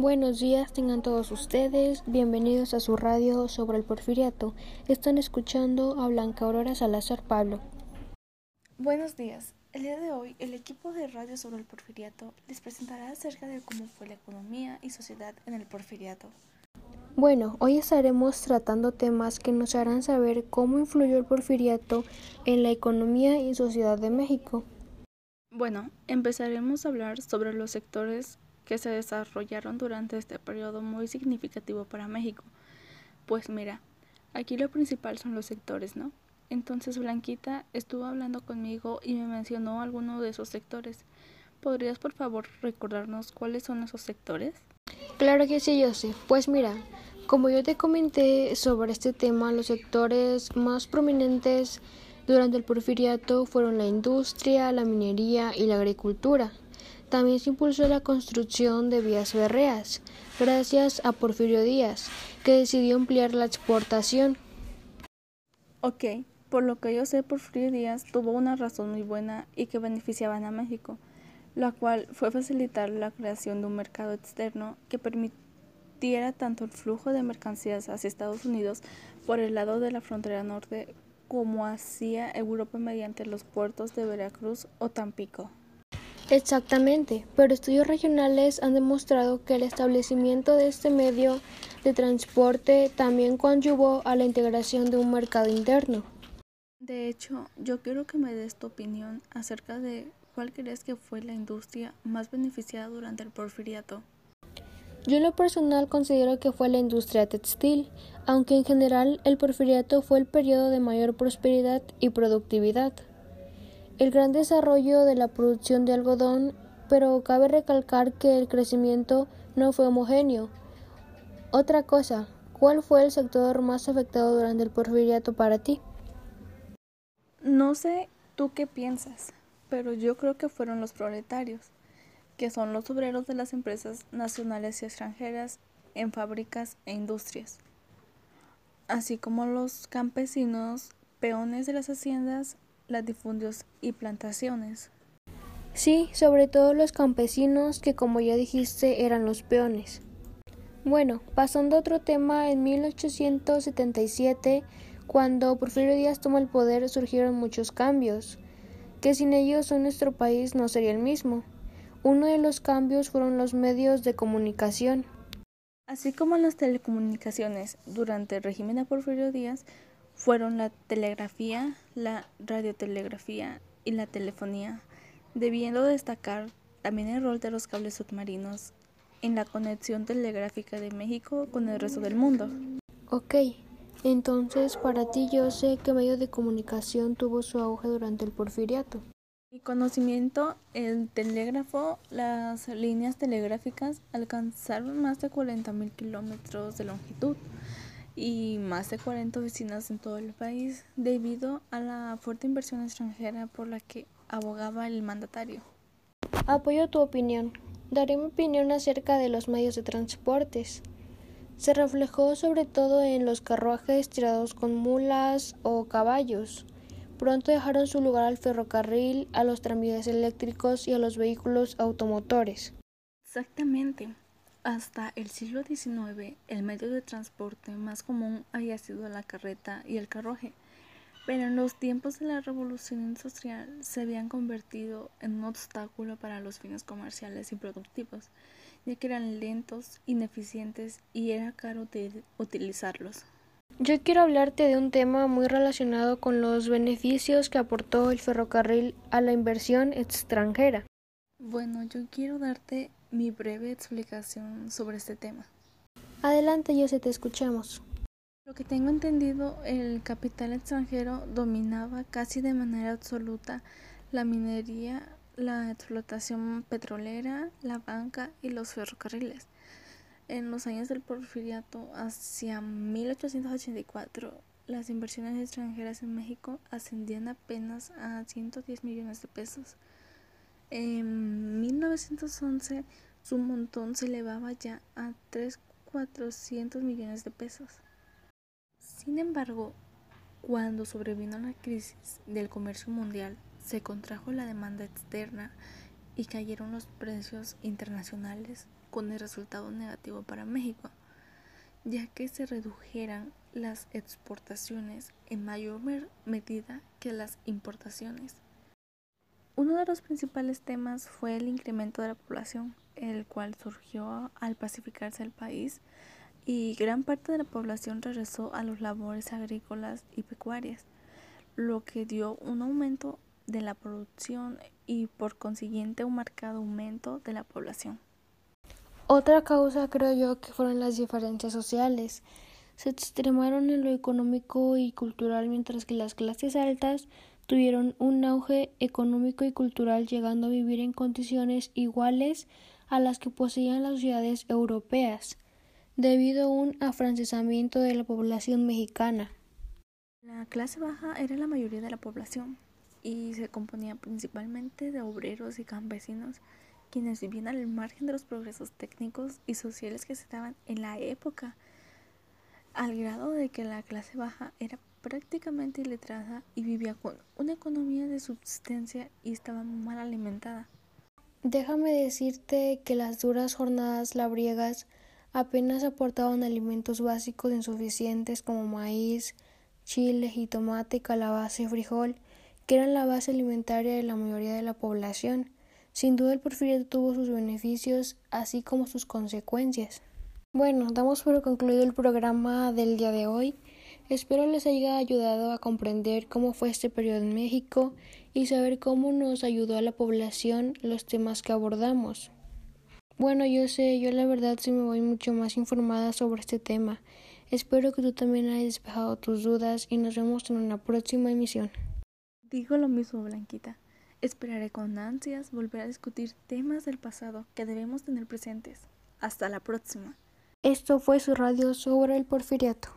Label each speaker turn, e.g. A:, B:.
A: Buenos días, tengan todos ustedes. Bienvenidos a su radio sobre el porfiriato. Están escuchando a Blanca Aurora Salazar Pablo.
B: Buenos días. El día de hoy, el equipo de radio sobre el porfiriato les presentará acerca de cómo fue la economía y sociedad en el porfiriato.
A: Bueno, hoy estaremos tratando temas que nos harán saber cómo influyó el porfiriato en la economía y sociedad de México.
B: Bueno, empezaremos a hablar sobre los sectores que se desarrollaron durante este periodo muy significativo para México. Pues mira, aquí lo principal son los sectores, ¿no? Entonces Blanquita estuvo hablando conmigo y me mencionó alguno de esos sectores. ¿Podrías por favor recordarnos cuáles son esos sectores?
A: Claro que sí, yo. Pues mira, como yo te comenté sobre este tema, los sectores más prominentes durante el porfiriato fueron la industria, la minería y la agricultura. También se impulsó la construcción de vías férreas, gracias a Porfirio Díaz, que decidió ampliar la exportación.
B: Ok, por lo que yo sé, Porfirio Díaz tuvo una razón muy buena y que beneficiaban a México, la cual fue facilitar la creación de un mercado externo que permitiera tanto el flujo de mercancías hacia Estados Unidos por el lado de la frontera norte como hacia Europa mediante los puertos de Veracruz o Tampico.
A: Exactamente, pero estudios regionales han demostrado que el establecimiento de este medio de transporte también conllevó a la integración de un mercado interno.
B: De hecho, yo quiero que me des tu opinión acerca de cuál crees que fue la industria más beneficiada durante el porfiriato.
A: Yo en lo personal considero que fue la industria textil, aunque en general el porfiriato fue el periodo de mayor prosperidad y productividad el gran desarrollo de la producción de algodón, pero cabe recalcar que el crecimiento no fue homogéneo. Otra cosa, ¿cuál fue el sector más afectado durante el porfiriato para ti?
B: No sé tú qué piensas, pero yo creo que fueron los proletarios, que son los obreros de las empresas nacionales y extranjeras en fábricas e industrias, así como los campesinos, peones de las haciendas latifundios y plantaciones.
A: Sí, sobre todo los campesinos que como ya dijiste eran los peones. Bueno, pasando a otro tema, en 1877, cuando Porfirio Díaz tomó el poder, surgieron muchos cambios, que sin ellos nuestro país no sería el mismo. Uno de los cambios fueron los medios de comunicación.
B: Así como las telecomunicaciones durante el régimen de Porfirio Díaz, fueron la telegrafía, la radiotelegrafía y la telefonía, debiendo destacar también el rol de los cables submarinos en la conexión telegráfica de México con el resto del mundo.
A: Ok, entonces para ti yo sé que medio de comunicación tuvo su auge durante el porfiriato.
B: Mi conocimiento, el telégrafo, las líneas telegráficas alcanzaron más de 40.000 kilómetros de longitud y más de 40 oficinas en todo el país debido a la fuerte inversión extranjera por la que abogaba el mandatario.
A: Apoyo tu opinión. Daré mi opinión acerca de los medios de transportes. Se reflejó sobre todo en los carruajes tirados con mulas o caballos. Pronto dejaron su lugar al ferrocarril, a los tranvías eléctricos y a los vehículos automotores.
B: Exactamente. Hasta el siglo XIX, el medio de transporte más común había sido la carreta y el carruaje, pero en los tiempos de la revolución industrial se habían convertido en un obstáculo para los fines comerciales y productivos, ya que eran lentos, ineficientes y era caro de utilizarlos.
A: Yo quiero hablarte de un tema muy relacionado con los beneficios que aportó el ferrocarril a la inversión extranjera.
B: Bueno, yo quiero darte mi breve explicación sobre este tema.
A: Adelante, José, te escuchamos.
B: Lo que tengo entendido, el capital extranjero dominaba casi de manera absoluta la minería, la explotación petrolera, la banca y los ferrocarriles. En los años del porfiriato, hacia 1884, las inversiones extranjeras en México ascendían apenas a 110 millones de pesos. En 1911 su montón se elevaba ya a 3.400 millones de pesos. Sin embargo, cuando sobrevino la crisis del comercio mundial, se contrajo la demanda externa y cayeron los precios internacionales, con el resultado negativo para México, ya que se redujeran las exportaciones en mayor medida que las importaciones. Uno de los principales temas fue el incremento de la población, el cual surgió al pacificarse el país y gran parte de la población regresó a las labores agrícolas y pecuarias, lo que dio un aumento de la producción y por consiguiente un marcado aumento de la población.
A: Otra causa creo yo que fueron las diferencias sociales. Se extremaron en lo económico y cultural mientras que las clases altas tuvieron un auge económico y cultural llegando a vivir en condiciones iguales a las que poseían las ciudades europeas, debido a un afrancesamiento de la población mexicana.
B: La clase baja era la mayoría de la población y se componía principalmente de obreros y campesinos quienes vivían al margen de los progresos técnicos y sociales que se daban en la época, al grado de que la clase baja era prácticamente iletrada y vivía con una economía de subsistencia y estaba mal alimentada.
A: Déjame decirte que las duras jornadas labriegas apenas aportaban alimentos básicos insuficientes como maíz, chile, jitomate, calabaza y frijol, que eran la base alimentaria de la mayoría de la población. Sin duda el porfiriato tuvo sus beneficios, así como sus consecuencias. Bueno, damos por concluido el programa del día de hoy. Espero les haya ayudado a comprender cómo fue este periodo en México y saber cómo nos ayudó a la población los temas que abordamos. Bueno, yo sé, yo la verdad sí me voy mucho más informada sobre este tema. Espero que tú también hayas despejado tus dudas y nos vemos en una próxima emisión.
B: Digo lo mismo, Blanquita. Esperaré con ansias volver a discutir temas del pasado que debemos tener presentes. Hasta la próxima.
A: Esto fue su radio sobre el porfiriato.